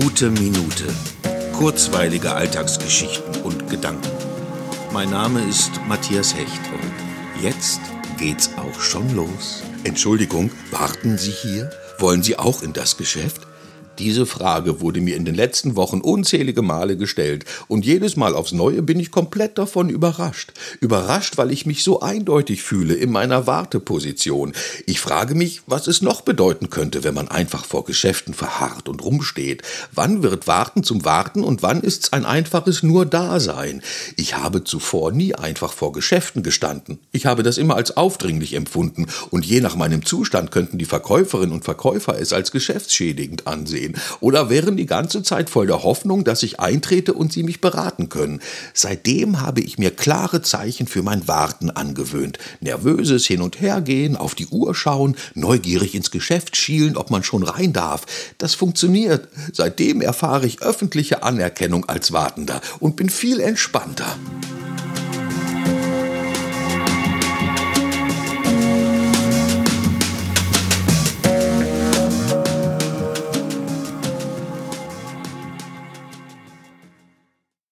Gute Minute. Kurzweilige Alltagsgeschichten und Gedanken. Mein Name ist Matthias Hecht und jetzt geht's auch schon los. Entschuldigung, warten Sie hier? Wollen Sie auch in das Geschäft? Diese Frage wurde mir in den letzten Wochen unzählige Male gestellt und jedes Mal aufs Neue bin ich komplett davon überrascht. Überrascht, weil ich mich so eindeutig fühle in meiner Warteposition. Ich frage mich, was es noch bedeuten könnte, wenn man einfach vor Geschäften verharrt und rumsteht. Wann wird Warten zum Warten und wann ist's ein einfaches nur Dasein? Ich habe zuvor nie einfach vor Geschäften gestanden. Ich habe das immer als aufdringlich empfunden und je nach meinem Zustand könnten die Verkäuferinnen und Verkäufer es als geschäftsschädigend ansehen stehen oder wären die ganze Zeit voll der Hoffnung, dass ich eintrete und sie mich beraten können. Seitdem habe ich mir klare Zeichen für mein Warten angewöhnt. Nervöses Hin- und Hergehen, auf die Uhr schauen, neugierig ins Geschäft schielen, ob man schon rein darf. Das funktioniert. Seitdem erfahre ich öffentliche Anerkennung als Wartender und bin viel entspannter.